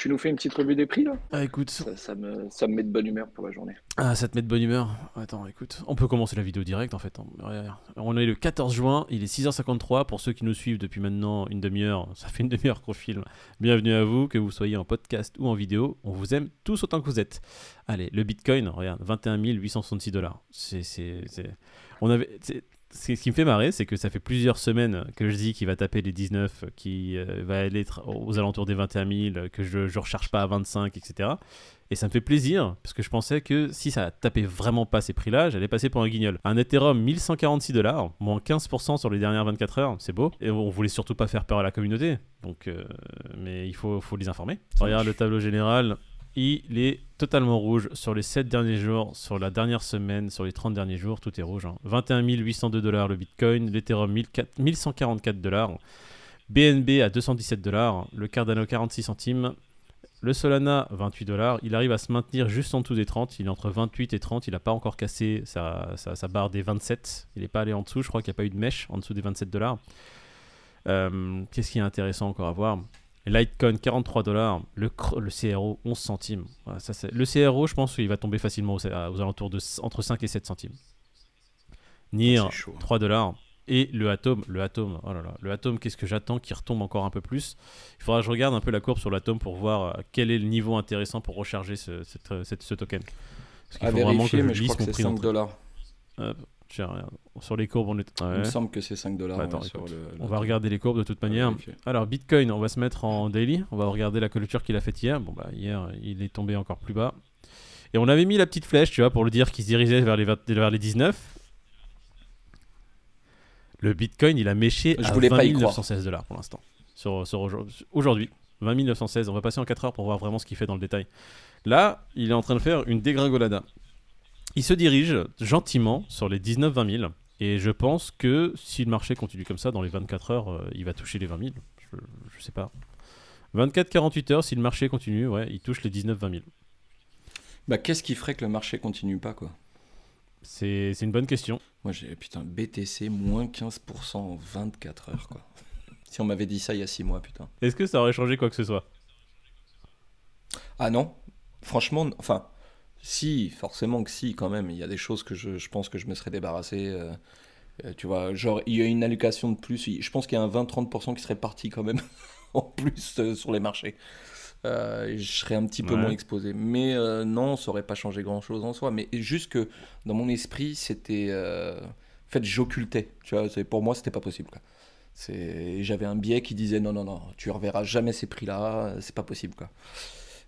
tu nous fais une petite revue des prix là? Ah, écoute. ça, ça me, ça me met de bonne humeur pour la journée. Ah, ça te met de bonne humeur? Attends, écoute. On peut commencer la vidéo direct en fait. On est le 14 juin, il est 6h53. Pour ceux qui nous suivent depuis maintenant une demi-heure, ça fait une demi-heure qu'on filme. Bienvenue à vous, que vous soyez en podcast ou en vidéo. On vous aime tous autant que vous êtes. Allez, le bitcoin, regarde, 21 866 dollars. C'est. On avait ce qui me fait marrer, c'est que ça fait plusieurs semaines que je dis qu'il va taper les 19, qu'il euh, va aller aux alentours des 21 000, que je ne recharge pas à 25, etc. Et ça me fait plaisir, parce que je pensais que si ça tapait vraiment pas ces prix-là, j'allais passer pour un guignol. Un Ethereum, 1146 dollars, moins 15% sur les dernières 24 heures, c'est beau. Et on voulait surtout pas faire peur à la communauté, donc, euh, mais il faut, faut les informer. Regarde le tableau général, il est totalement rouge sur les 7 derniers jours, sur la dernière semaine, sur les 30 derniers jours, tout est rouge. 21 hein. 802 dollars le Bitcoin, l'Ethereum 1144 dollars, BNB à 217 dollars, le Cardano 46 centimes, le Solana 28 dollars. Il arrive à se maintenir juste en dessous des 30, il est entre 28 et 30, il n'a pas encore cassé sa, barre des 27, il n'est pas allé en dessous, je crois qu'il n'y a pas eu de mèche en dessous des 27 dollars. Euh, qu'est-ce qui est intéressant encore à voir? Litecoin 43 dollars, le, le CRO 11 centimes. ça, le CRO, je pense qu'il va tomber facilement aux, alentours de entre 5 et 7 centimes. NIR 3 dollars et le Atom, le Atom, oh là là, le Atom, qu'est-ce que j'attends qu'il retombe encore un peu plus? Il faudra que je regarde un peu la courbe sur l'Atom pour voir euh, quel est le niveau intéressant pour recharger ce, ce token. Parce qu'il faut vraiment que je, mais je crois que c'est 5 dollars. Sur les courbes, on est. Il me semble que c'est 5 dollars. Bah, on va regarder les courbes de toute manière. Alors, Bitcoin, on va se mettre en daily. On va regarder la clôture qu'il a faite hier. Bon, bah, hier, il est tombé encore plus bas. Et on avait mis la petite flèche, tu vois, pour le dire qu'il se dirigeait vers les, vers les 19. Le Bitcoin, il a méché Je à voulais 20 916 dollars pour l'instant. Sur, sur aujourd'hui. 20 916. On va passer en 4 heures pour voir vraiment ce qu'il fait dans le détail. Là, il est en train de faire une dégringolada il se dirige gentiment sur les 19-20 000. Et je pense que si le marché continue comme ça, dans les 24 heures, euh, il va toucher les 20 000. Je, ne sais pas. 24-48 heures, si le marché continue, ouais, il touche les 19-20 000. Bah, qu'est-ce qui ferait que le marché continue pas, quoi? C'est une bonne question. Moi, j'ai, putain, BTC, moins 15% en 24 heures, quoi. si on m'avait dit ça il y a 6 mois, putain. Est-ce que ça aurait changé quoi que ce soit? Ah non. Franchement, enfin, si, forcément que si, quand même. Il y a des choses que je, pense que je me serais débarrassé. Euh, euh, tu vois, genre, il y a une allocation de plus. Je pense qu'il y a un 20-30% qui serait parti quand même en plus euh, sur les marchés. je serais un petit peu moins exposé. Mais non, ça aurait pas changé grand-chose en soi. Mais juste que dans mon esprit, c'était... En fait, j'occultais. Tu vois, pour moi, c'était pas possible. J'avais un biais qui disait non, non, non, tu reverras jamais ces prix-là, c'est pas possible. quoi.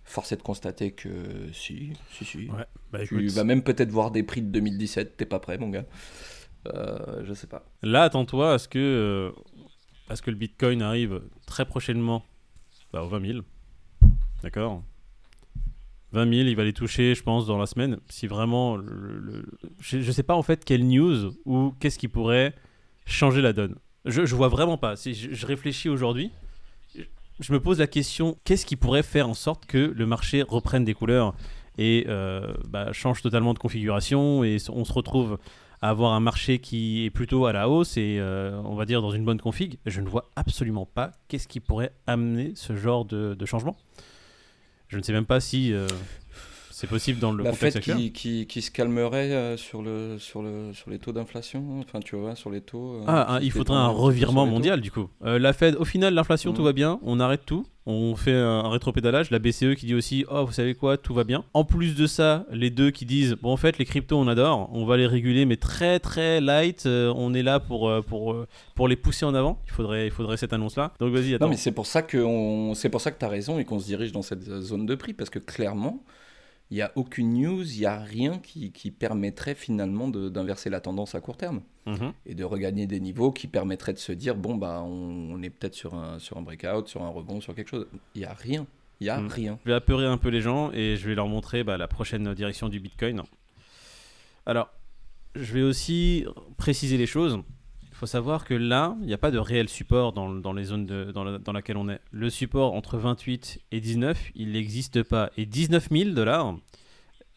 Force est de constater que si, si, si. Bah, tu vas même peut-être voir des prix de 2017, t'es pas prêt, mon gars. Euh, je sais pas. Là, attends-toi à ce que, euh, à ce que le Bitcoin arrive très prochainement bah, aux 20 000. D'accord? 20 000, il va les toucher, je pense, dans la semaine. Si vraiment. Le, Je ne sais pas en fait quelle news ou qu'est-ce qui pourrait changer la donne. Je, je vois vraiment pas. Si je réfléchis aujourd'hui, je me pose la question qu'est-ce qui pourrait faire en sorte que le marché reprenne des couleurs et euh, bah, change totalement de configuration et on se retrouve à avoir un marché qui est plutôt à la hausse et euh, on va dire dans une bonne config? Je ne vois absolument pas qu'est-ce qui pourrait amener ce genre de, changement. Je ne sais même pas si euh, c'est possible dans le la contexte actuel. Qui, qui, se calmerait euh, sur, le, sur, le, sur les taux d'inflation, enfin tu vois, sur les taux. Euh, ah, il faudrait un revirement mondial du coup. Euh, la Fed, au final, l'inflation, tout mm. va bien, on arrête tout, on fait un, rétropédalage. La BCE qui dit aussi, oh, vous savez quoi, tout va bien. En plus de ça, les deux qui disent, bon, en fait, les cryptos, on adore, on va les réguler, mais très très light. on est là pour, pour, pour les pousser en avant. Il faudrait, il faudrait cette annonce-là. Donc vas-y, attends. Non, mais c'est pour ça que c'est pour ça que tu as raison et qu'on se dirige dans cette zone de prix parce que clairement il n'y a aucune news, il n'y a rien qui, permettrait finalement d'inverser la tendance à court terme mhm. et de regagner des niveaux qui permettraient de se dire bon, bah, on, est peut-être sur un, sur un breakout, sur un rebond, sur quelque chose. Il n'y a rien. Il n'y a mhm. rien. Je vais apeurer un peu les gens et je vais leur montrer bah, la prochaine direction du Bitcoin. Alors, je vais aussi préciser les choses faut savoir que là, il n'y a pas de réel support dans, les zones dans, dans, laquelle on est. Le support entre 28 et 19, il n'existe pas. Et 19 000 dollars,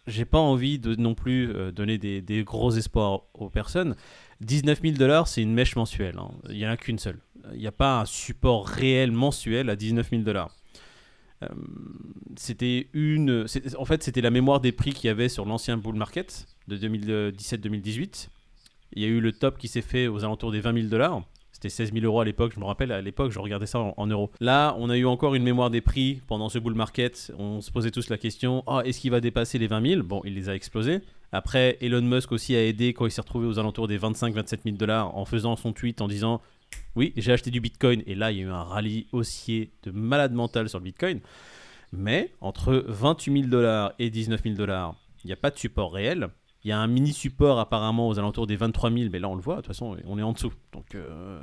j'ai pas envie de non plus euh, donner des, gros espoirs aux personnes. 19 000 dollars, c'est une mèche mensuelle. Hein. Il n'y en a qu'une seule. Il n'y a pas un support réel mensuel à 19 000 dollars. Euh, c'était une. En fait, c'était la mémoire des prix qu'il y avait sur l'ancien bull market de 2017-2018. Il y a eu le top qui s'est fait aux alentours des 20 000 dollars. C'était 16 000 euros à l'époque, je me rappelle, à l'époque, je regardais ça en, euros. Là, on a eu encore une mémoire des prix pendant ce bull market. On se posait tous la question Ah, est-ce qu'il va dépasser les 20 000 Bon, il les a explosés. Après, Elon Musk aussi a aidé quand il s'est retrouvé aux alentours des 25-27 000 dollars en faisant son tweet en disant Oui, j'ai acheté du bitcoin. Et là, il y a eu un rallye haussier de malade mental sur le bitcoin. Mais entre 28 000 dollars et 19 000 dollars, il n'y a pas de support réel. Il y a un mini support apparemment aux alentours des 23 000, mais là on le voit, de toute façon on est en dessous. Donc euh,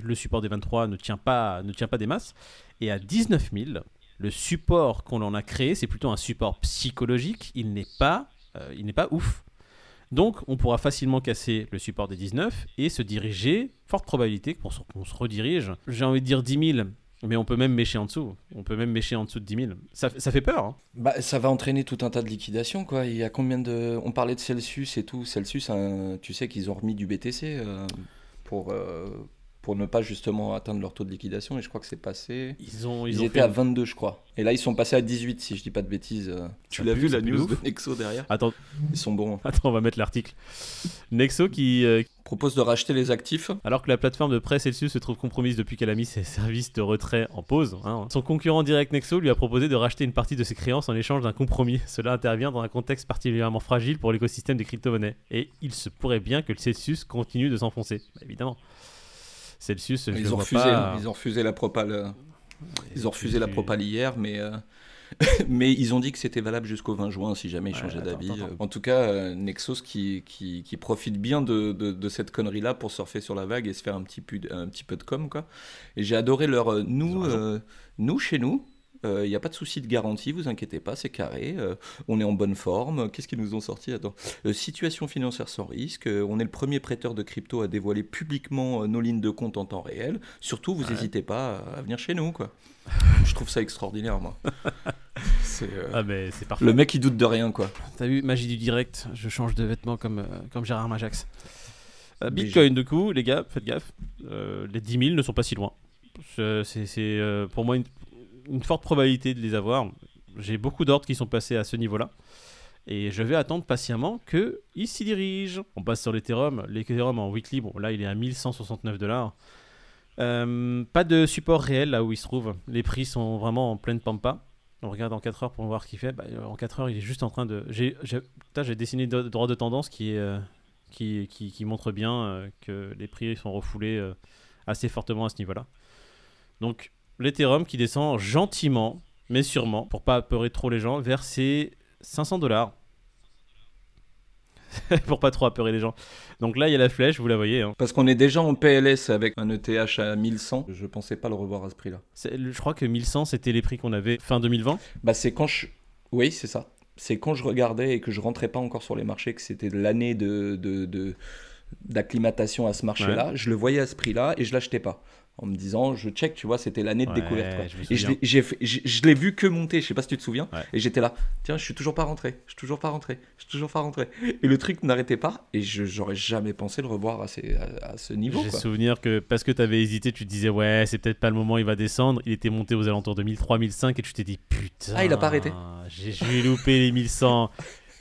le support des 23 ne tient, pas, ne tient pas des masses. Et à 19 000, le support qu'on en a créé, c'est plutôt un support psychologique. Il n'est pas, euh, il n'est pas ouf. Donc on pourra facilement casser le support des 19 et se diriger, forte probabilité qu'on se, qu'on se redirige. J'ai envie de dire 10 000, mais on peut même mécher en dessous. On peut même mécher en dessous de 10 000. Ça, fait peur. hein. Bah, ça va entraîner tout un tas de liquidations, quoi. Il y a combien de... On parlait de Celsius et tout. Celsius, hein, tu sais qu'ils ont remis du BTC euh, pour, euh, pour ne pas justement atteindre leur taux de liquidation. Et je crois que c'est passé... Ils, ont, Ils, ils ont étaient fait- à 22, je crois. Et là, ils sont passés à 18, si je dis pas de bêtises. euh. Tu l'as vu, la news de Nexo derrière Attends, Ils sont bons. attends, on va mettre l'article. Nexo qui, euh, Propose de racheter les actifs. Alors que la plateforme de presse Celsius se trouve compromise depuis qu'elle a mis ses services de retrait en pause, hein, son concurrent direct Nexo lui a proposé de racheter une partie de ses créances en échange d'un compromis. Cela intervient dans un contexte particulièrement fragile pour l'écosystème des crypto-monnaies. Et il se pourrait bien que le Celsius continue de s'enfoncer. Bah, évidemment. Celsius, je le Ils ont refusé. pas-. Ils ont refusé la propale. euh, Ils ont refusé la propale hier, mais, euh, mais ils ont dit que c'était valable jusqu'au 20 juin si jamais ils Ouais, changeaient d'avis. attends. En tout cas, euh, Nexos qui, qui, qui profite bien de, de, de cette connerie-là pour surfer sur la vague et se faire un petit peu, de- un petit peu de com. Quoi. Et j'ai adoré leur... euh, nous, euh, nous, chez nous, il n'y a pas de souci de garantie, vous inquiétez pas, c'est carré. euh, on est en bonne forme. Qu'est-ce qu'ils nous ont sorti Attends. Euh, situation financière sans risque. euh, on est le premier prêteur de crypto à dévoiler publiquement euh, nos lignes de compte en temps réel. Surtout, vous Ouais. n'hésitez pas à venir chez nous. Quoi. Je trouve ça extraordinaire, moi. C'est, euh, Ah, mais c'est parfait. Le mec, il doute de rien, quoi. T'as vu, magie du direct, je change de vêtements comme, euh, comme Gérard Majax. Euh, Bitcoin, du coup, les gars, faites gaffe, euh, les 10 000 ne sont pas si loin. C'est c'est, euh, pour moi une, une forte probabilité de les avoir. J'ai beaucoup d'ordres qui sont passés à ce niveau-là. Et je vais attendre patiemment qu'ils s'y dirigent. On passe sur l'Ethereum. L'Ethereum en weekly, bon là il est à 1169 dollars. Euh, pas de support réel là où il se trouve. Les prix sont vraiment en pleine pampa. On regarde en 4 heures pour voir ce qu'il fait. Bah, en 4 heures, il est juste en train de. J'ai dessiné de droit de tendance qui, est, euh, bien euh, que les prix sont refoulés assez fortement à ce niveau-là. Donc, l'Ethereum qui descend gentiment, mais sûrement, pour pas apeurer trop les gens, vers ses 500 dollars. pour pas trop apeurer les gens. Donc là, il y a la flèche, vous la voyez. hein. Parce qu'on est déjà en PLS avec un ETH à 1100. Je pensais pas le revoir à ce prix-là. Je crois que 1100, c'était les prix qu'on avait fin 2020. Bah, c'est quand je. Oui, c'est ça. C'est quand je regardais et que je rentrais pas encore sur les marchés, que c'était l'année de, de, de- d'acclimatation à ce marché-là. Je le voyais à ce prix-là et je l'achetais pas. En me disant, je check, tu vois, c'était l'année de Ouais, découverte. quoi. je Et je l'ai, vu que monter, je sais pas si tu te souviens. Ouais. Et j'étais là, tiens, je suis toujours pas rentré, je suis toujours pas rentré, je suis toujours pas rentré. Et le truc n'arrêtait pas et je, j'aurais jamais pensé le revoir à, ces- à, à ce niveau. J'ai souvenir que parce que tu avais hésité, tu te disais ouais, c'est peut-être pas le moment, il va descendre. Il était monté aux alentours de 1003, 1005 et tu t'es dit putain. Ah, il a pas arrêté. J'ai louper les 1100.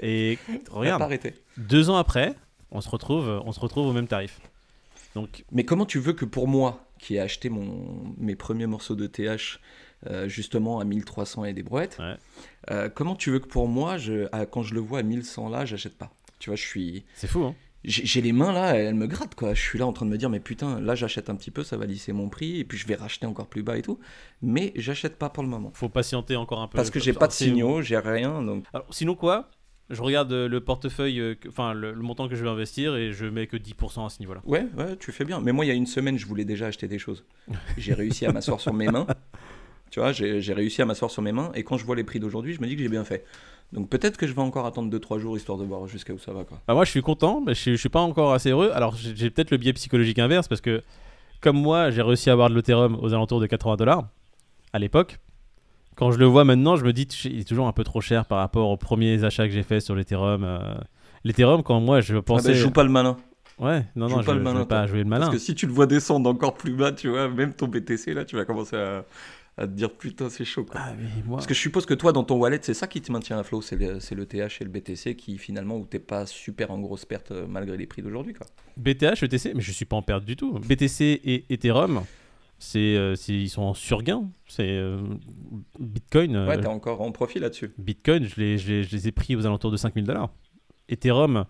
Et On n'a pas regarde, arrêté. deux ans après, on se retrouve, on se retrouve au même tarif. Donc Mais comment tu veux que pour moi, qui ai acheté mon, mes premiers morceaux de TH euh, justement à 1300 et des brouettes, Ouais. euh, comment tu veux que pour moi, je, à- quand je le vois à 1100 là, j'achète pas? Tu vois, je suis. c'est fou. Hein J'ai les mains là, elles me grattent quoi. Je suis là en train de me dire, mais putain, là j'achète un petit peu, ça va lisser mon prix, et puis je vais racheter encore plus bas et tout. Mais j'achète pas pour le moment. Faut patienter encore un peu. Parce que j'ai pas de signaux, j'ai rien, donc. Alors, sinon quoi? Je regarde euh, le portefeuille, euh, enfin le, le montant que je vais investir et je mets que 10% à ce niveau-là. Ouais, ouais, tu fais bien. Mais moi, il y a une semaine, je voulais déjà acheter des choses. J'ai réussi à m'asseoir sur mes mains. Tu vois, j'ai réussi à m'asseoir sur mes mains. Et quand je vois les prix d'aujourd'hui, je me dis que j'ai bien fait. Donc peut-être que je vais encore attendre 2-3 jours histoire de voir jusqu'à où ça va. Quoi. Bah moi je suis content, mais je, je suis pas encore assez heureux. Alors j'ai j'ai peut-être le biais psychologique inverse parce que comme moi j'ai réussi à avoir de l'Ethereum aux alentours de 80 dollars à l'époque. Quand je le vois maintenant, je me dis il est toujours un peu trop cher par rapport aux premiers achats que j'ai fait sur l'Ethereum. euh. L'Ethereum quand moi je Ah pensais ben, joue pas le malin. ouais non joue non je, pas le je malin, vais pas jouer le malin. Parce que si tu le vois descendre encore plus bas, tu vois, même ton BTC, là, tu vas commencer à, à te dire putain, c'est chaud. Quoi. Ah, moi. Parce que je suppose que toi, dans ton wallet, c'est ça qui te maintient à flot, c'est le, le TH et le BTC qui finalement où t'es pas super en grosse perte euh, malgré les prix d'aujourd'hui. Quoi. BTH, ETC, mais je suis pas en perte du tout. BTC et Ethereum, c'est, euh, c'est- ils sont en surgain. C'est euh, Bitcoin. euh, Ouais, t'es encore en profit là-dessus. Bitcoin, je les, je, les, je les ai pris aux alentours de 5000 dollars. Ethereum,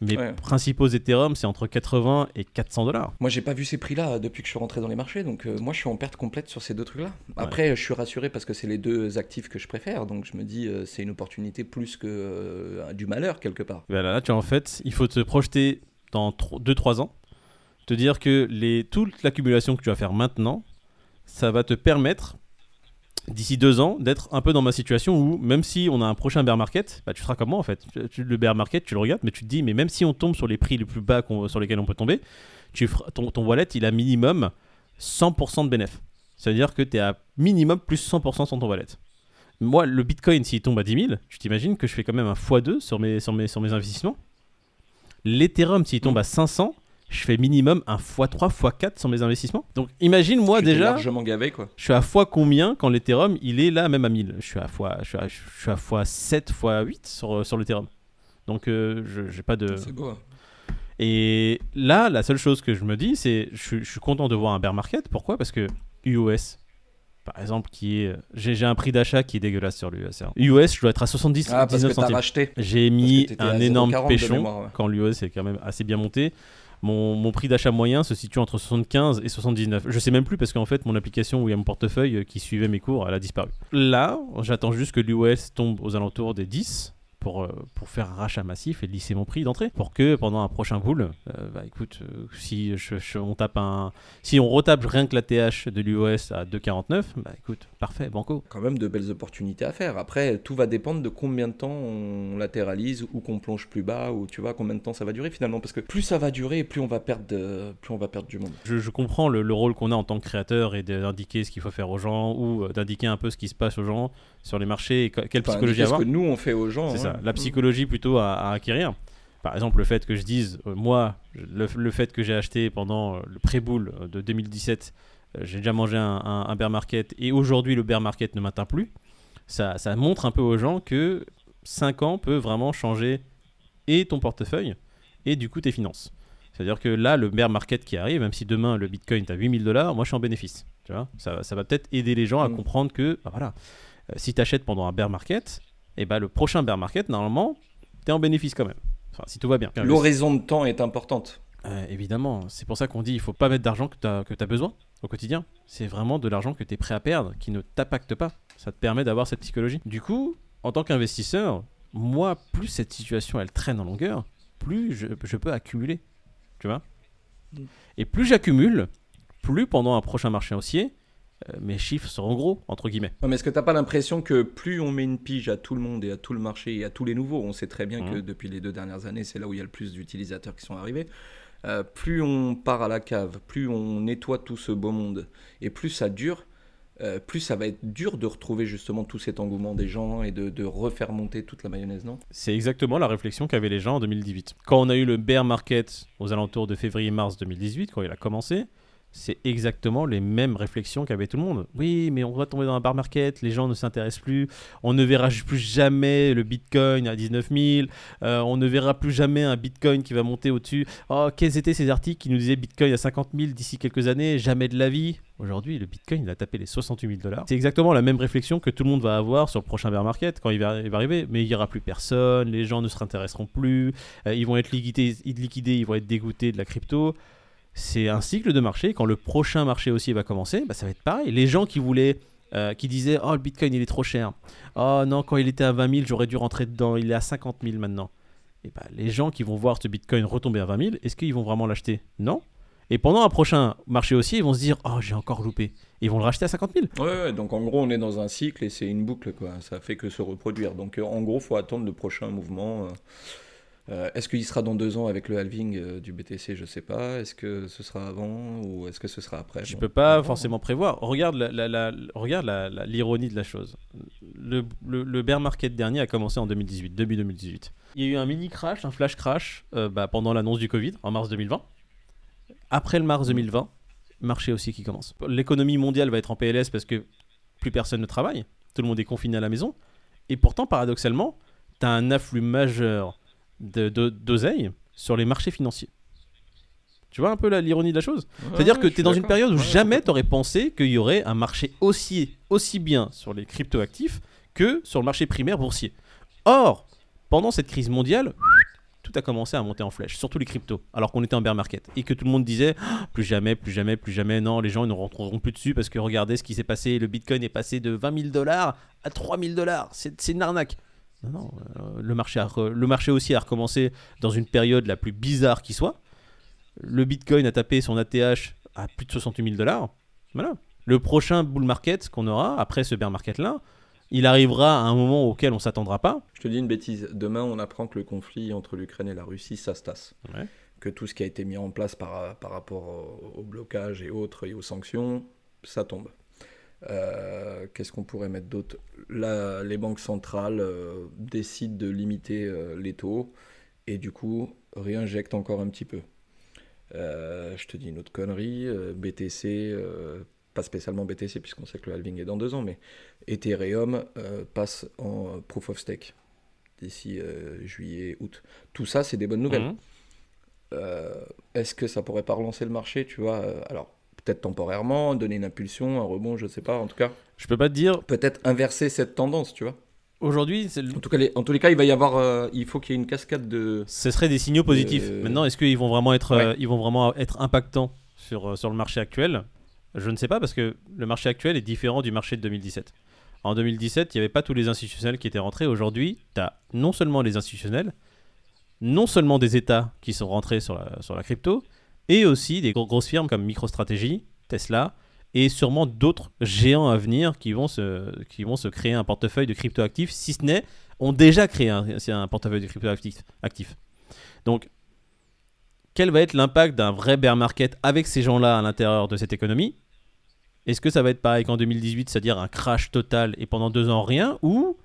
mes Ouais. principaux Ethereum, c'est entre 80 et 400 dollars. Moi, j'ai pas vu ces prix-là depuis que je suis rentré dans les marchés, donc euh, moi, je suis en perte complète sur ces deux trucs-là. Après, je suis rassuré parce que c'est les deux actifs que je préfère, donc je me dis, euh, c'est une opportunité plus que euh, du malheur quelque part. Voilà, là, tu vois, en fait, il faut te projeter dans 2-3 ans, te dire que les, toute l'accumulation que tu vas faire maintenant, ça va te permettre, d'ici 2 ans, d'être un peu dans ma situation où, même si on a un prochain bear market, bah, tu seras comme moi en fait. Le bear market, tu le regardes, mais tu te dis, mais même si on tombe sur les prix les plus bas sur lesquels on peut tomber, tu ton, ton wallet, il a minimum 100% de bénéfice. Ça veut dire que tu es à minimum plus 100% sur ton wallet. Moi, le Bitcoin, s'il tombe à 10 000, tu t'imagines que je fais quand même un x2 sur mes, sur mes, sur mes investissements L'Ethereum, s'il tombe à 500, je fais minimum un x3, x4 sur mes investissements. Donc imagine, moi Tu déjà, largement gavé, quoi. je suis à fois combien quand l'Ethereum, il est là même à 1000 Je suis à fois, je suis à, je suis à fois 7, fois 8 sur, sur l'Ethereum. Donc euh, je j'ai pas de... C'est beau. hein. Et là, la seule chose que je me dis, c'est je, je suis content de voir un bear market. Pourquoi? Parce que UOS, par exemple, qui est. J'ai j'ai un prix d'achat qui est dégueulasse sur l'US. UOS, je dois être à 70 Ah, parce que 19 t'as centimes. racheté. J'ai mis un énorme 0,40 de péchon mémoire, ouais. quand l'UOS est quand même assez bien monté. Mon, prix d'achat moyen se situe entre 75 et 79. Je sais même plus parce qu'en fait, mon application où il y a mon portefeuille qui suivait mes cours, elle a disparu. Là, j'attends juste que l'UOS tombe aux alentours des 10 pour, euh, pour faire un rachat massif et lisser mon prix d'entrée. Pour que pendant un prochain bull, euh, bah écoute, euh, si on tape un, si on retape rien que la TH de l'UOS à 2,49, bah écoute, parfait, banco. Quand même de belles opportunités à faire. Après, tout va dépendre de combien de temps on latéralise ou qu'on plonge plus bas ou tu vois combien de temps ça va durer finalement. Parce que plus ça va durer, plus on va perdre, de- plus on va perdre du monde. Je, je comprends le, le rôle qu'on a en tant que créateur et d'indiquer ce qu'il faut faire aux gens ou euh, d'indiquer un peu ce qui se passe aux gens sur les marchés et que- quelle Enfin, psychologie indiquer ce avoir. que nous on fait aux gens. C'est hein. ça, la psychologie plutôt à, à acquérir. Par exemple, le fait que je dise, euh, moi, le, le fait que j'ai acheté pendant euh, le pré-bull euh, de 2017, euh, j'ai déjà mangé un, un- un bear market et aujourd'hui le bear market ne m'atteint plus, ça, ça montre un peu aux gens que 5 ans peut vraiment changer et ton portefeuille et du coup tes finances. C'est-à-dire que là, le bear market qui arrive, même si demain le bitcoin est à 8000 dollars, moi je suis en bénéfice. Tu vois ça, ça va peut-être aider les gens à Mm. comprendre que, bah voilà, euh, si tu achètes pendant un bear market, et bah le prochain bear market, normalement, tu es en bénéfice quand même. Enfin, si tout va bien. L'horizon de temps est importante. Euh, évidemment, c'est pour ça qu'on dit il faut pas mettre d'argent que tu as, besoin au quotidien. C'est vraiment de l'argent que tu es prêt à perdre, qui ne t'impacte pas. Ça te permet d'avoir cette psychologie. Du coup, en tant qu'investisseur, moi, plus cette situation elle traîne en longueur, plus je, je peux accumuler. Tu vois? Mm. Et plus j'accumule, plus pendant un prochain marché haussier, euh, mes chiffres seront gros, entre guillemets. Non, mais est-ce que t'as pas l'impression que plus on met une pige à tout le monde et à tout le marché et à tous les nouveaux, on sait très bien que Mhm. depuis les deux dernières années, c'est là où il y a le plus d'utilisateurs qui sont arrivés, euh, plus on part à la cave, plus on nettoie tout ce beau monde et plus ça dure, euh, plus ça va être dur de retrouver justement tout cet engouement des gens et de, de refaire monter toute la mayonnaise, non? C'est exactement la réflexion qu'avaient les gens en 2018. Quand on a eu le bear market aux alentours de février-mars 2018, quand il a commencé, c'est exactement les mêmes réflexions qu'avait tout le monde. Oui, mais on va tomber dans un bear market, les gens ne s'intéressent plus, on ne verra plus jamais le bitcoin à 19 000, euh, on ne verra plus jamais un bitcoin qui va monter au-dessus. Oh, quels étaient ces articles qui nous disaient bitcoin à 50 000 d'ici quelques années Jamais de la vie? Aujourd'hui, le bitcoin, il a tapé les 68 000 dollars. C'est exactement la même réflexion que tout le monde va avoir sur le prochain bear market quand il va, arriver. Mais il n'y aura plus personne, les gens ne se réintéresseront plus, euh, ils vont être liquidés, ils vont être dégoûtés de la crypto. C'est un cycle de marché. Quand le prochain marché aussi va commencer, bah, ça va être pareil. Les gens qui voulaient, euh, disaient Oh, le bitcoin, il est trop cher. Oh non, quand il était à 20 000, j'aurais dû rentrer dedans. Il est à 50 000 maintenant. Et bah, les gens qui vont voir ce bitcoin retomber à 20 000, est-ce qu'ils vont vraiment l'acheter? Non. Et pendant un prochain marché aussi, ils vont se dire Oh, j'ai encore loupé. Ils vont le racheter à 50 000. Ouais, ouais, donc en gros, on est dans un cycle et c'est une boucle, quoi. Ça fait que se reproduire. Donc euh, en gros, faut attendre le prochain mouvement. euh. Euh, est-ce qu'il sera dans deux ans avec le halving euh, du BTC Je sais pas. Est-ce que ce sera avant ou est-ce que ce sera après? Je Bon, peux pas forcément prévoir. Regarde la, la- la- regarde la- la- l'ironie de la chose. Le, le- le bear market dernier a commencé en 2018, début 2018. Il y a eu un mini crash, un flash crash euh, bah, pendant l'annonce du Covid en mars 2020. Après le mars 2020, marché aussi qui commence. L'économie mondiale va être en PLS parce que plus personne ne travaille, tout le monde est confiné à la maison, et pourtant, paradoxalement, tu as un afflux majeur de- de- d'oseille sur les marchés financiers. Tu vois un peu l'ironie de la chose? C'est-à-dire que tu es dans une période où jamais tu aurais pensé qu'il y aurait un marché aussi, aussi bien sur les cryptoactifs que sur le marché primaire boursier. Or, pendant cette crise mondiale, tout a commencé à monter en flèche, surtout les cryptos, alors qu'on était en bear market. Et que tout le monde disait Ah, plus jamais, plus jamais, plus jamais, non, les gens ils ne rentreront plus dessus parce que regardez ce qui s'est passé, le bitcoin est passé de 20 000 dollars à 3 000 dollars, c'est une arnaque. Non, non, euh, le, marché a re- le marché aussi a recommencé dans une période la plus bizarre qui soit. Le bitcoin a tapé son ATH à plus de 68 000 dollars. Voilà. Le prochain bull market qu'on aura, après ce bear market là, il arrivera à un moment auquel on s'attendra pas. Je te dis une bêtise. Demain, on apprend que le conflit entre l'Ukraine et la Russie, ça se tasse. Ouais. Que tout ce qui a été mis en place par, par rapport au, au blocage et autres et aux sanctions, ça tombe. Euh, Qu'est-ce qu'on pourrait mettre d'autre? Les banques centrales euh, décident de limiter euh, les taux et du coup réinjectent encore un petit peu. Je te dis une autre connerie, BTC, pas spécialement BTC puisqu'on sait que le halving est dans deux ans, mais Ethereum passe en proof of stake d'ici juillet, août. Tout ça, c'est des bonnes nouvelles. Euh, Est-ce que ça pourrait pas relancer le marché, tu vois? Alors, peut-être temporairement, donner une impulsion, un rebond, je sais pas. En tout cas, Je peux pas te dire. peut-être inverser cette tendance, tu vois. Aujourd'hui, c'est le- En tout cas, les- en tous les cas, il va y avoir, euh, il faut qu'il y ait une cascade de. ce serait des signaux positifs. Euh, Maintenant, est-ce qu'ils vont vraiment être, Ouais. euh, ils vont vraiment être impactants sur, euh, sur le marché actuel? Je ne sais pas parce que le marché actuel est différent du marché de 2017. En 2017, il n'y avait pas tous les institutionnels qui étaient rentrés. Aujourd'hui, tu as non seulement les institutionnels, non seulement des États qui sont rentrés sur la, sur la crypto, et aussi des gros- grosses firmes comme MicroStrategy, Tesla, et sûrement d'autres géants à venir qui vont se, qui vont se créer un portefeuille de cryptoactifs, si ce n'est, ont déjà créé un, un portefeuille de cryptoactifs. actifs. Donc, quel va être l'impact d'un vrai bear market avec ces gens-là à l'intérieur de cette économie? Est-ce que ça va être pareil qu'en 2018, c'est-à-dire un crash total et pendant deux ans rien, ou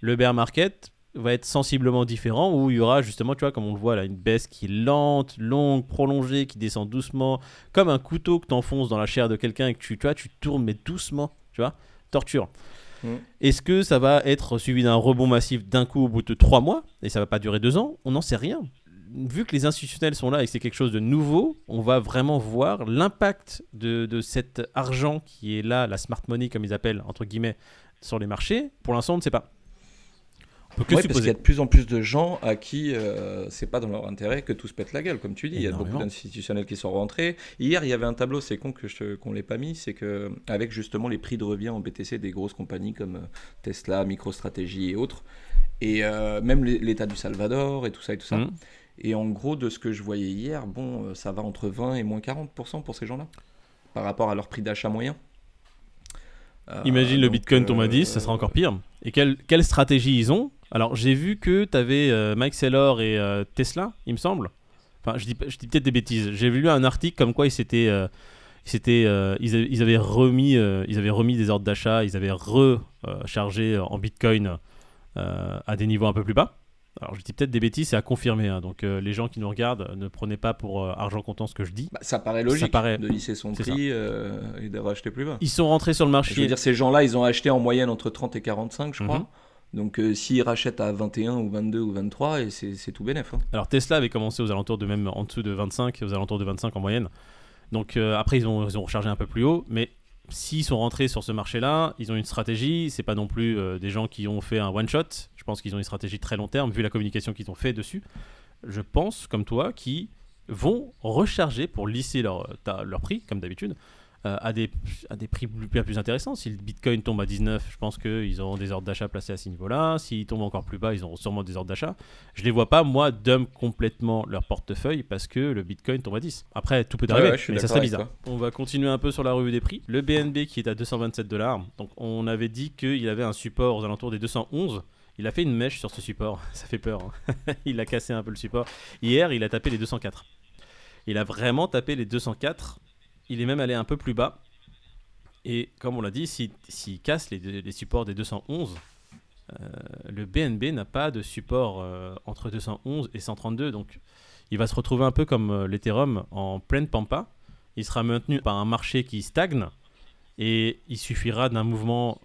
le bear market va être sensiblement différent, où il y aura justement, tu vois, comme on le voit là, une baisse qui est lente, longue, prolongée, qui descend doucement, comme un couteau que tu enfonces dans la chair de quelqu'un et que tu, tu vois, tu tournes mais doucement, tu vois, torture. Mm. Est-ce que ça va être suivi d'un rebond massif d'un coup au bout de trois mois et ça va pas durer deux ans? On n'en sait rien. Vu que les institutionnels sont là et que c'est quelque chose de nouveau, on va vraiment voir l'impact de, de cet argent qui est là, la smart money comme ils appellent, entre guillemets, sur les marchés. Pour l'instant, on ne sait pas. Ouais, parce qu'il y a de plus en plus de gens à qui euh, c'est pas dans leur intérêt que tout se pète la gueule, comme tu dis. Il y a beaucoup d'institutionnels qui sont rentrés. Hier, il y avait un tableau, c'est con que je, qu'on l'ait pas mis, c'est que avec justement les prix de revient en BTC des grosses compagnies comme euh, Tesla, MicroStrategy et autres, et euh, même l'é- l'État du Salvador et tout ça et tout ça. Mhm. Et en gros, de ce que je voyais hier, bon, euh, ça va entre 20 et moins 40% pour ces gens-là, par rapport à leur prix d'achat moyen. Euh, Imagine le Bitcoin tombe à euh, 10, ça sera encore pire. Et quelle, quelle stratégie ils ont Alors, j'ai vu que tu avais Mike Saylor et euh, Tesla, il me semble. Enfin, je dis, je dis peut-être des bêtises. J'ai lu un article comme quoi ils s'étaient. euh, ils, euh, ils, avaient, ils avaient remis, euh, ils avaient remis des ordres d'achat, ils avaient rechargé en Bitcoin euh, à des niveaux un peu plus bas. Alors je dis peut-être des bêtises, c'est à confirmer. hein. donc euh, les gens qui nous regardent, euh, ne prenez pas pour euh, argent comptant ce que je dis. bah, ça paraît logique paraît- de lisser son prix euh, et de racheter plus bas. Ils sont rentrés sur le Je veux marché. dire, ces gens-là, ils ont acheté en moyenne entre 30 et 45, je crois. Mhm. Donc, euh, s'ils rachètent à 21 ou 22 ou 23, et c'est tout bénef. hein. Alors Tesla avait commencé aux alentours de même en dessous de 25, aux alentours de 25 en moyenne. Donc euh, après ils ont, ils ont rechargé un peu plus haut, mais s'ils sont rentrés sur ce marché-là, ils ont une stratégie. C'est pas non plus euh, des gens qui ont fait un one shot. Je pense qu'ils ont une stratégie très long terme vu la communication qu'ils ont fait dessus. Je pense comme toi qui vont recharger pour lisser leur, leur prix comme d'habitude à, des, à des prix plus, bien plus intéressants. Si le Bitcoin tombe à 19, je pense qu'ils auront des ordres d'achat placés à ce niveau-là. S'il tombe encore plus bas, ils auront sûrement des ordres d'achat. Je les vois pas, moi, dump complètement leur portefeuille parce que le Bitcoin tombe à 10. Après, tout peut arriver, ouais, mais ça serait bizarre. On va continuer un peu sur la revue des prix. Le BNB qui est à 227 dollars. Donc, on avait dit qu'il avait un support aux alentours des 211. Il a fait une mèche sur ce support, ça fait peur. hein. il a cassé un peu le support. Hier, il a tapé les 204. Il a vraiment tapé les 204. Il est même allé un peu plus bas. Et comme on l'a dit, s'il s'il casse les, supports des 211, euh, le BNB n'a pas de support euh, entre 211 et 132. Donc il va se retrouver un peu comme euh, l'Ethereum en pleine pampa. Il sera maintenu par un marché qui stagne. Et il suffira d'un mouvement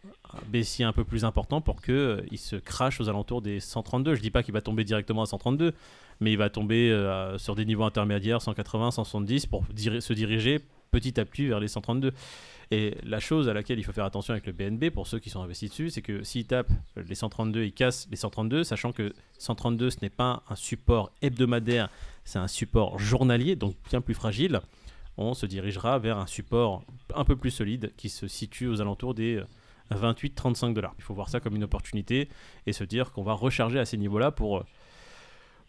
baissier un peu plus important pour qu'il il se crache aux alentours des 132. Je dis pas qu'il va tomber directement à 132, mais il va tomber sur des niveaux intermédiaires 180, 170 pour se diriger petit à petit vers les 132. Et la chose à laquelle il faut faire attention avec le BNB, pour ceux qui sont investis dessus, c'est que s'il tape les 132, il casse les 132, sachant que 132, ce n'est pas un support hebdomadaire, c'est un support journalier, donc bien plus fragile. On se dirigera vers un support un peu plus solide qui se situe aux alentours des 28-35 dollars. Il faut voir ça comme une opportunité et se dire qu'on va recharger à ces niveaux-là pour euh,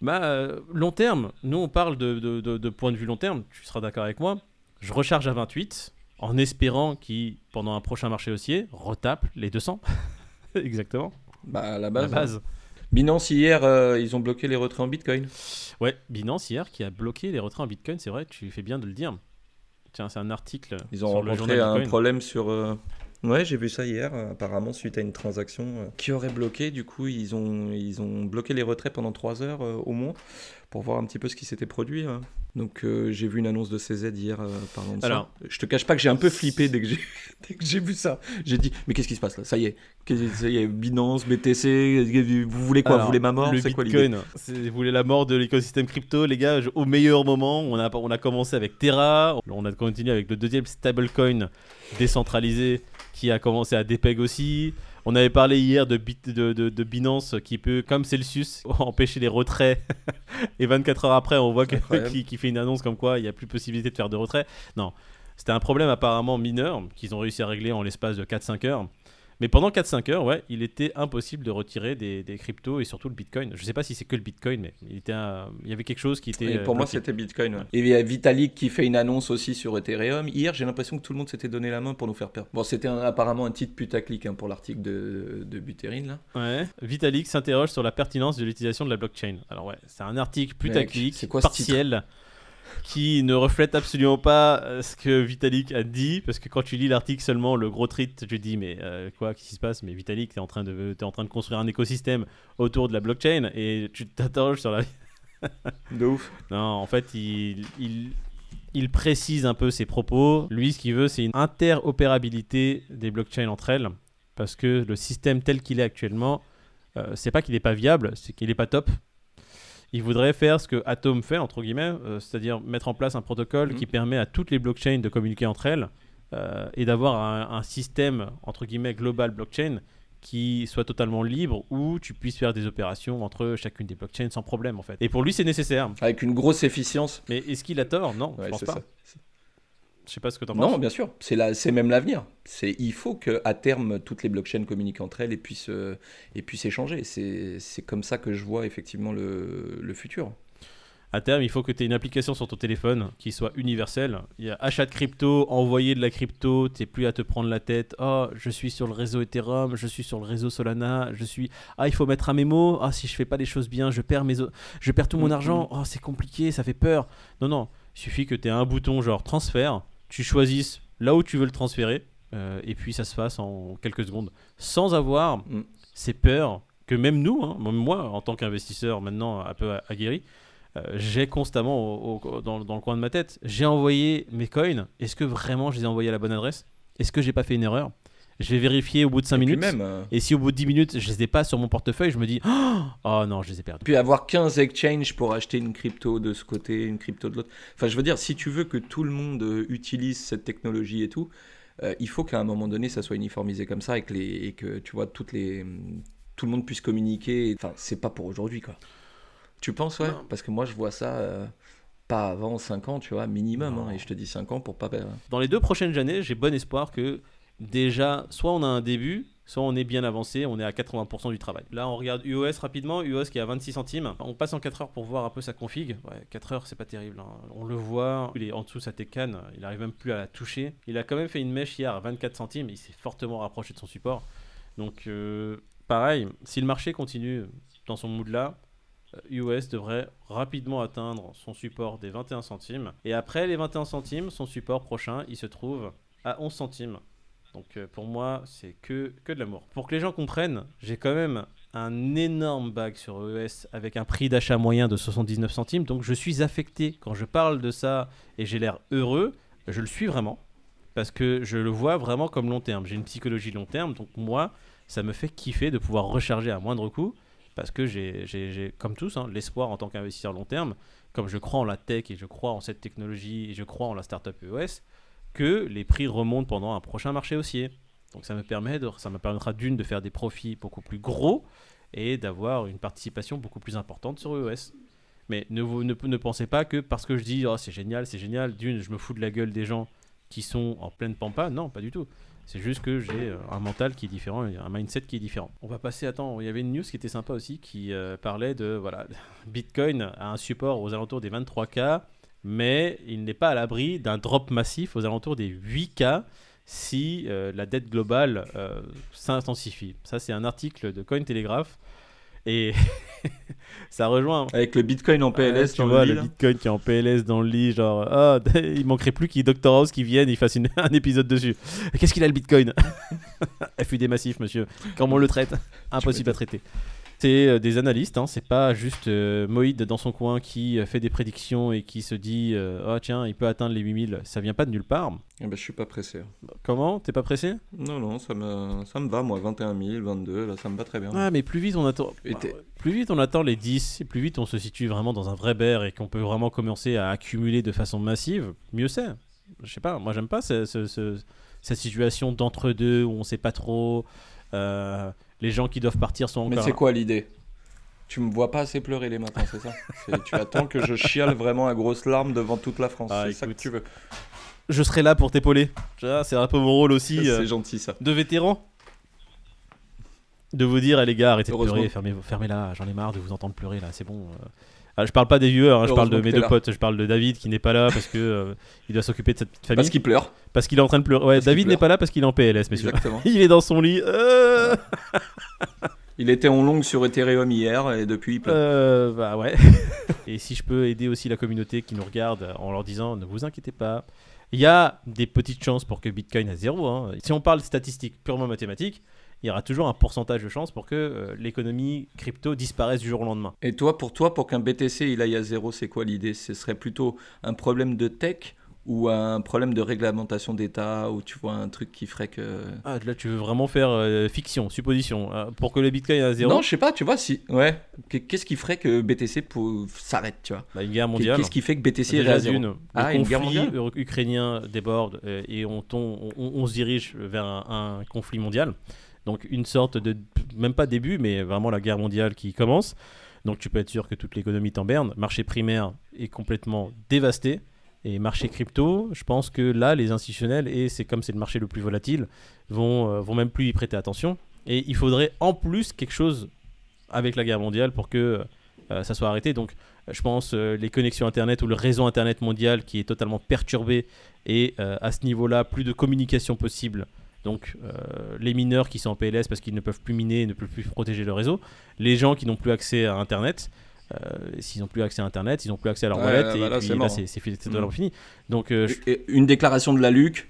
bah, euh, long terme. Nous, on parle de- de point de vue long terme, tu seras d'accord avec moi. Je recharge à 28 en espérant qu'il, pendant un prochain marché haussier, retape les 200. Exactement, Bah, à la la base. Binance, hier, euh, ils ont bloqué les retraits en Bitcoin. Ouais, Binance hier qui a bloqué les retraits en Bitcoin, c'est vrai, tu fais bien de le dire. Tiens, c'est un article Ils ont sur rencontré un Bitcoin. problème sur. euh, Ouais, j'ai vu ça hier, euh, apparemment, suite à une transaction euh, qui aurait bloqué. Du coup, ils ont, ils ont bloqué les retraits pendant 3 heures euh, au moins pour voir un petit peu ce qui s'était produit. hein. Donc, euh, j'ai vu une annonce de CZ hier euh, parlant de Alors- ça. Je te cache pas que j'ai un peu flippé dès que j'ai, vu ça. J'ai dit, mais qu'est-ce qui se passe là? Ça y est, ça y est, Binance, BTC, vous voulez quoi? Alors, Vous voulez ma mort? C'est quoi l'idée? Vous voulez la mort de l'écosystème crypto, les gars. Au meilleur moment, on a, on a commencé avec Terra, on a continué avec le deuxième stablecoin décentralisé qui a commencé à dépeg aussi. On avait parlé hier de, Bit- de, de- de Binance qui peut, comme Celsius, empêcher les retraits. Et 24 heures après, on voit que- qui, qui fait une annonce comme quoi il n'y a plus possibilité de faire de retrait. Non, c'était un problème apparemment mineur qu'ils ont réussi à régler en l'espace de 4-5 heures. Mais pendant 4-5 heures, ouais, il était impossible de retirer des, des cryptos et surtout le Bitcoin. Je sais pas si c'est que le Bitcoin, mais il, était un- il y avait quelque chose qui était. Et euh, pour moi, bloqué. c'était Bitcoin. ouais. Et il y a Vitalik qui fait une annonce aussi sur Ethereum. Hier, j'ai l'impression que tout le monde s'était donné la main pour nous faire perdre. Bon, c'était apparemment un titre putaclic hein, pour l'article de, de Buterin, là. Ouais. Vitalik s'interroge sur la pertinence de l'utilisation de la blockchain. Alors ouais, c'est un article putaclic, c'est quoi ce partiel, qui ne reflète absolument pas euh, ce que Vitalik a dit, parce que quand tu lis l'article seulement, le gros tweet, tu te dis mais euh, quoi, qu'est-ce qui se passe? Mais Vitalik, t'es en train de, t'es en train de construire un écosystème autour de la blockchain et tu t'interroges sur la De ouf. Non, en fait, il, il, il précise un peu ses propos. Lui, ce qu'il veut, c'est une interopérabilité des blockchains entre elles. Parce que le système tel qu'il est actuellement, euh, c'est pas qu'il n'est pas viable, c'est qu'il n'est pas top. Il voudrait faire ce que Atom fait, entre guillemets, euh, c'est-à-dire mettre en place un protocole Mhm. qui permet à toutes les blockchains de communiquer entre elles euh, et d'avoir un, un système, entre guillemets, global blockchain qui soit totalement libre où tu puisses faire des opérations entre chacune des blockchains sans problème, en fait. Et pour lui, c'est nécessaire. Avec une grosse efficience. Mais est-ce qu'il a tort? Non, je Ouais, pense c'est pas. ça. Je sais pas ce que t'en Non, penses. bien sûr. C'est la- c'est même l'avenir. C'est il faut que à terme toutes les blockchains communiquent entre elles et puissent euh, et puissent échanger. C'est c'est comme ça que je vois effectivement le, le futur. À terme, il faut que tu aies une application sur ton téléphone qui soit universelle. Il y a achat de crypto, envoyer de la crypto, t'es plus à te prendre la tête. Oh, je suis sur le réseau Ethereum, je suis sur le réseau Solana, je suis. Ah, il faut mettre un mémo. Ah, si je fais pas les choses bien, je perds mes, je perds tout mon Mhm. argent. Oh, c'est compliqué, ça fait peur. Non, non. Il suffit que tu aies un bouton genre transfert, tu choisisses là où tu veux le transférer, euh, et puis ça se fasse en quelques secondes, sans avoir Mm. ces peurs que même nous, hein, même moi, en tant qu'investisseur maintenant un peu aguerri, euh, j'ai constamment au- au- dans, dans le coin de ma tête. J'ai envoyé mes coins. Est-ce que vraiment je les ai envoyés à la bonne adresse? Est-ce que j'ai pas fait une erreur? Je vais vérifier au bout de 5 et puis minutes. même. euh, Et si au bout de 10 minutes je les ai pas sur mon portefeuille, je me dis oh non, je les ai perdus. puis avoir 15 exchanges pour acheter une crypto de ce côté, une crypto de l'autre. Enfin, je veux dire, si tu veux que tout le monde euh, utilise cette technologie et tout, euh, il faut qu'à un moment donné, ça soit uniformisé comme ça et que, les, et que tu vois, toutes les, tout le monde puisse communiquer. Enfin, c'est pas pour aujourd'hui, quoi. Tu penses, ouais? Non. Parce que moi, je vois ça euh, pas avant 5 ans, tu vois, minimum. Hein, et je te dis 5 ans pour pas. perdre. Dans les deux prochaines années, j'ai bon espoir que déjà, soit on a un début, soit on est bien avancé, on est à 80% du travail. Là, on regarde UOS rapidement, UOS qui est à 26 centimes. On passe en 4 heures pour voir un peu sa config. Ouais, 4 heures, c'est pas terrible. hein. On le voit, il est en dessous de sa Tecan, il arrive même plus à la toucher. Il a quand même fait une mèche hier à 24 centimes, il s'est fortement rapproché de son support. Donc, euh, pareil, si le marché continue dans son mood là, euh, UOS devrait rapidement atteindre son support des 21 centimes. Et après les 21 centimes, son support prochain, il se trouve à 11 centimes. Donc euh, pour moi, c'est que, que de l'amour. Pour que les gens comprennent, j'ai quand même un énorme bag sur EOS avec un prix d'achat moyen de 79 centimes. Donc je suis affecté quand je parle de ça et j'ai l'air heureux. Je le suis vraiment. parce que je le vois vraiment comme long terme. J'ai une psychologie long terme, donc moi, ça me fait kiffer de pouvoir recharger à moindre coût, parce que j'ai, comme tous, hein, l'espoir en tant qu'investisseur long terme, comme je crois en la tech et je crois en cette technologie et je crois en la startup EOS, que les prix remontent pendant un prochain marché haussier. Donc ça me, permet de, ça me permettra d'une de faire des profits beaucoup plus gros et d'avoir une participation beaucoup plus importante sur EOS. Mais ne, ne, ne pensez pas que parce que je dis oh, c'est génial, c'est génial, d'une, je me fous de la gueule des gens qui sont en pleine pampa. Non, pas du tout. C'est juste que j'ai euh, un mental qui est différent, un mindset qui est différent. On va passer, attends, il y avait une news qui était sympa aussi qui euh, parlait de, voilà, Bitcoin a un support aux alentours des 23K, mais il n'est pas à l'abri d'un drop massif aux alentours des 8K si euh, la dette globale euh, s'intensifie. Ça, c'est un article de Cointelegraph. Et ça rejoint Avec le bitcoin en PLS, Ouais, tu vois le. Bitcoin qui est en PLS dans le lit, genre ah, il manquerait plus qu'il y ait Dr House qui vienne, il fasse une- un épisode dessus. Qu'est-ce qu'il a le Bitcoin? FUD massif, monsieur. Comment on le traite? Impossible à traiter. C'est euh, des analystes, hein, c'est pas juste euh, Moïd dans son coin qui euh, fait des prédictions et qui se dit euh, oh tiens, il peut atteindre les 8000. Ça vient pas de nulle part. Eh ben, je suis pas pressé. Comment? T'es pas pressé? Non, non, ça me, ça me va, moi. 21 000, 22, là, ça me va très bien. Ah, mais plus vite on attend. Et t'es- Plus vite on attend les 10, et plus vite on se situe vraiment dans un vrai bear et qu'on peut vraiment commencer à accumuler de façon massive, mieux c'est. Je sais pas, moi j'aime pas ce- ce- ce- cette situation d'entre-deux où on sait pas trop. Euh, les gens qui doivent partir sont Mais encore. c'est quoi l'idée? Tu me vois pas assez pleurer les matins, c'est ça? Tu attends que je chiale vraiment à grosses larmes devant toute la France. Ah, c'est ça que tu veux. Je serai là pour t'épauler. C'est un peu mon rôle aussi euh, C'est gentil ça. de vétéran. De vous dire, eh, les gars, arrêtez de pleurer, fermez, fermez-la, j'en ai marre de vous entendre pleurer là, c'est bon. euh. Ah, je parle pas des viewers, hein, je parle de mes deux là. potes, je parle de David qui n'est pas là parce que euh, il doit s'occuper de cette petite famille. Parce qu'il pleure. Parce qu'il est en train de pleurer. Ouais, Parce David n'est pas là parce qu'il est en PLS, messieurs. Exactement. Il est dans son lit. Euh, Il était en longue sur Ethereum hier et depuis il pleure. euh, bah ouais. Et si je peux aider aussi la communauté qui nous regarde en leur disant ne vous inquiétez pas, il y a des petites chances pour que Bitcoin à zéro. hein. Si on parle statistiques purement mathématiques, il y aura toujours un pourcentage de chances pour que euh, l'économie crypto disparaisse du jour au lendemain. Et toi, pour toi, pour qu'un BTC il aille à zéro, c'est quoi l'idée? Ce serait plutôt un problème de tech ou un problème de réglementation d'État ou tu vois un truc qui ferait que. Ah, là, tu veux vraiment faire euh, fiction, supposition. euh, pour que le Bitcoin à zéro, Non, je sais pas, tu vois, si. Ouais. Qu'est-ce qui ferait que BTC pour... s'arrête, tu vois? Bah, une guerre mondiale. Qu'est-ce qui fait que BTC irait à zéro Ah, le une guerre conflit mondiale? ur- ukrainien déborde euh, et on, tombe- on, on- on se dirige vers un, un conflit mondial. Donc une sorte de, même pas début, mais vraiment la guerre mondiale qui commence. Donc tu peux être sûr que toute l'économie t'en berne. Marché primaire est complètement dévasté. Et marché crypto, je pense que là, les institutionnels, et c'est comme c'est le marché le plus volatile, vont, euh, vont même plus y prêter attention. Et il faudrait en plus quelque chose avec la guerre mondiale pour que euh, ça soit arrêté. Donc je pense euh, les connexions internet ou le réseau internet mondial qui est totalement perturbé et à ce niveau-là plus de communication possible. Donc euh, les mineurs qui sont en PLS parce qu'ils ne peuvent plus miner, ne peuvent plus protéger le réseau, les gens qui n'ont plus accès à internet. euh, S'ils n'ont plus accès à Internet, ils n'ont plus accès à leur wallet et là, puis c'est là mort. c'est c'est fi- c'est Mm. fini. Donc euh, je- Et- et Une déclaration de la LUC.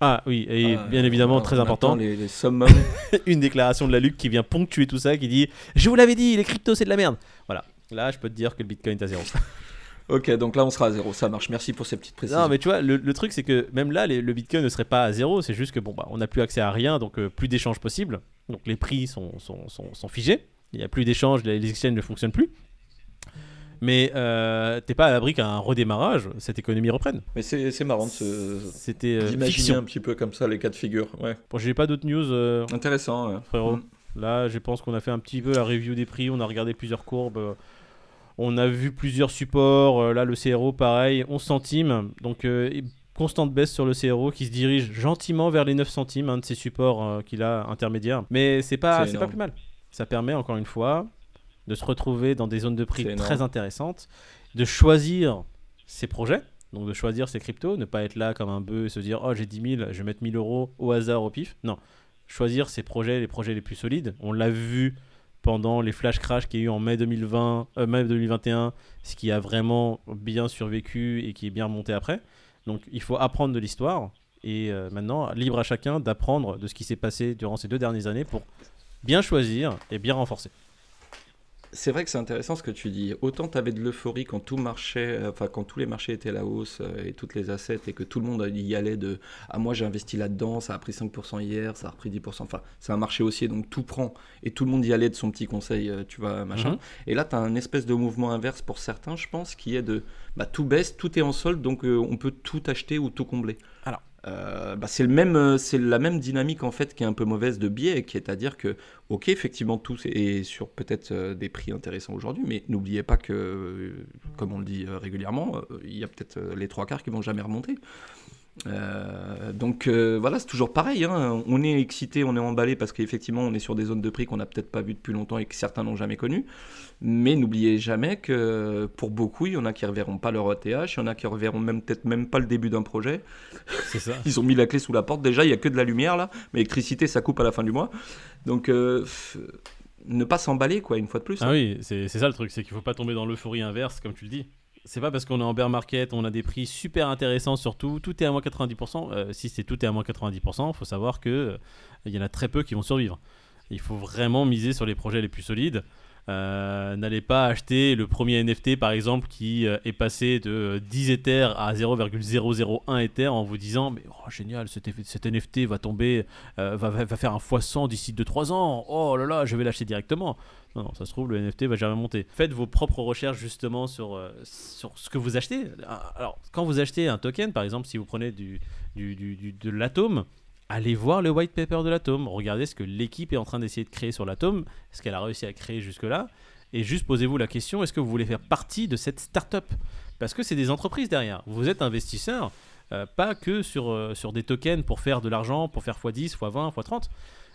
ah oui et Ah, bien évidemment très important Les, les summums. une déclaration de la Luc qui vient ponctuer tout ça qui dit je vous l'avais dit les cryptos c'est de la merde. Voilà là je peux te dire que le Bitcoin est à zéro. ok, donc là on sera à zéro. Ça marche. Merci pour ces petites précisions. Non, mais tu vois, le, le truc, c'est que même là, les- le Bitcoin ne serait pas à zéro. C'est juste que, bon, bah, on n'a plus accès à rien, donc euh, plus d'échanges possibles. Donc les prix sont, sont, sont, sont figés. Il n'y a plus d'échanges, les, exchanges ne fonctionnent plus. Mais euh, t'es pas à l'abri qu'à un redémarrage, cette économie reprenne. Mais c'est marrant de se- C'était euh, d'imaginer un petit peu comme ça les cas de figure. Ouais. Bon, j'ai pas d'autres news, euh, Intéressant. ouais. frérot. Mm. Là, je pense qu'on a fait un petit peu la review des prix, on a regardé plusieurs courbes. On a vu plusieurs supports. euh, Là, le CRO, pareil, 11 centimes. Donc, euh, constante baisse sur le CRO qui se dirige gentiment vers les 9 centimes, un de ces supports euh, qu'il a intermédiaires. Mais c'est pas, C'est pas plus mal. Ça permet, encore une fois, de se retrouver dans des zones de prix très intéressantes, de choisir ses projets. Donc de choisir ses cryptos, ne pas être là comme un bœuf et se dire oh j'ai 10 000, je vais mettre 1000 euros au hasard au pif. Non, choisir ses projets, les projets les plus solides. On l'a vu pendant les flash crash qu'il y a eu en mai 2020, euh, mai 2021, ce qui a vraiment bien survécu et qui est bien remonté après. Donc il faut apprendre de l'histoire et euh, maintenant libre à chacun d'apprendre de ce qui s'est passé durant ces deux dernières années pour bien choisir et bien renforcer. C'est vrai que c'est intéressant ce que tu dis. Autant tu avais de l'euphorie quand tout marchait, euh, enfin quand tous les marchés étaient à la hausse euh, et toutes les assets et que tout le monde y allait de Ah, moi j'ai investi là-dedans, ça a pris 5% hier, ça a repris 10%. Enfin, c'est un marché haussier donc tout prend et tout le monde y allait de son petit conseil, euh, tu vois, machin. Mhm. Et là, tu as un espèce de mouvement inverse pour certains, je pense, qui est de bah, tout baisse, tout est en solde donc euh, on peut tout acheter ou tout combler. Alors. Euh, bah, c'est le même, euh, c'est la même dynamique en fait qui est un peu mauvaise de biais, qui est à dire que ok effectivement tout est sur peut-être euh, des prix intéressants aujourd'hui, mais n'oubliez pas que comme on le dit régulièrement, il y a peut-être les trois quarts qui vont jamais remonter. Euh, donc euh, voilà, c'est toujours pareil. hein. On est excité, on est emballé parce qu'effectivement on est sur des zones de prix qu'on n'a peut-être pas vues depuis longtemps et que certains n'ont jamais connues. Mais n'oubliez jamais que pour beaucoup, il y en a qui ne reverront pas leur ETH, il y en a qui reverront même peut-être même pas le début d'un projet. C'est ça. Ils ont mis la clé sous la porte. Déjà, il y a que de la lumière là, mais l'électricité ça coupe à la fin du mois. Donc euh, ne pas s'emballer quoi, une fois de plus. Ah hein. oui, c'est c'est ça le truc, c'est qu'il faut pas tomber dans l'euphorie inverse, comme tu le dis. C'est pas parce qu'on est en bear market, on a des prix super intéressants surtout, tout est à moins 90%. euh, si c'est tout est à moins 90%, faut savoir que euh, il y en a très peu qui vont survivre. Il faut vraiment miser sur les projets les plus solides. Euh, N'allez pas acheter le premier NFT par exemple qui euh, est passé de euh, 10 Ethers à 0,001 Ether en vous disant mais oh, génial cet, NFT va tomber euh, va, faire un x100 d'ici 2-3 ans oh là là je vais l'acheter directement non, non, ça se trouve, le NFT va jamais monter. Faites vos propres recherches justement sur, sur ce que vous achetez. Ah, Alors, quand vous achetez un token, par exemple, si vous prenez du- du- de l'atome, allez voir le white paper de l'atome. Regardez ce que l'équipe est en train d'essayer de créer sur l'atome, ce qu'elle a réussi à créer jusque-là. Et juste posez-vous la question est-ce que vous voulez faire partie de cette start-up? Parce que c'est des entreprises derrière. Vous êtes investisseur, euh, pas que sur, euh, sur des tokens pour faire de l'argent, pour faire x10, x20, x30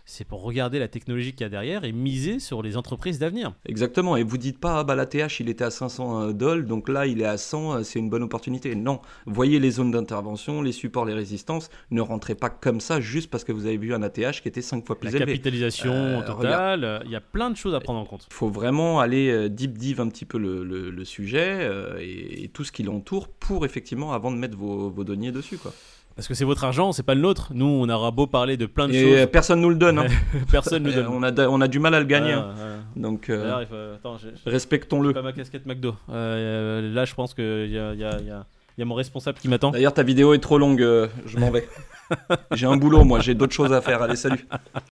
c'est pour regarder la technologie qu'il y a derrière et miser sur les entreprises d'avenir. Exactement. Et vous dites pas, ah bah la TH il était à 500 dollars, donc là il est à 100, euh, c'est une bonne opportunité. Non. Voyez les zones d'intervention, les supports, les résistances. Ne rentrez pas comme ça juste parce que vous avez vu un ATH qui était 5 fois plus La élevé. capitalisation Euh, totale, euh, il y a plein de choses à prendre en compte. Il faut vraiment aller euh, deep dive un petit peu le, le- le sujet euh, et, et tout ce qui l'entoure pour effectivement avant de mettre vos, vos deniers dessus. Quoi. Parce que c'est votre argent, c'est pas le nôtre. Nous, on aura beau parler de plein de Et euh, choses, personne nous le donne. hein. personne ne nous Euh, donne. on, a, on a du mal à le gagner. Hein. Donc euh, j'ai respectons-le. pas ma casquette McDo. Euh, là, je pense qu'il y y, y y a mon responsable qui m'attend. D'ailleurs ta vidéo est trop longue, euh, je m'en vais. j'ai un boulot moi, j'ai d'autres choses à faire. Allez salut.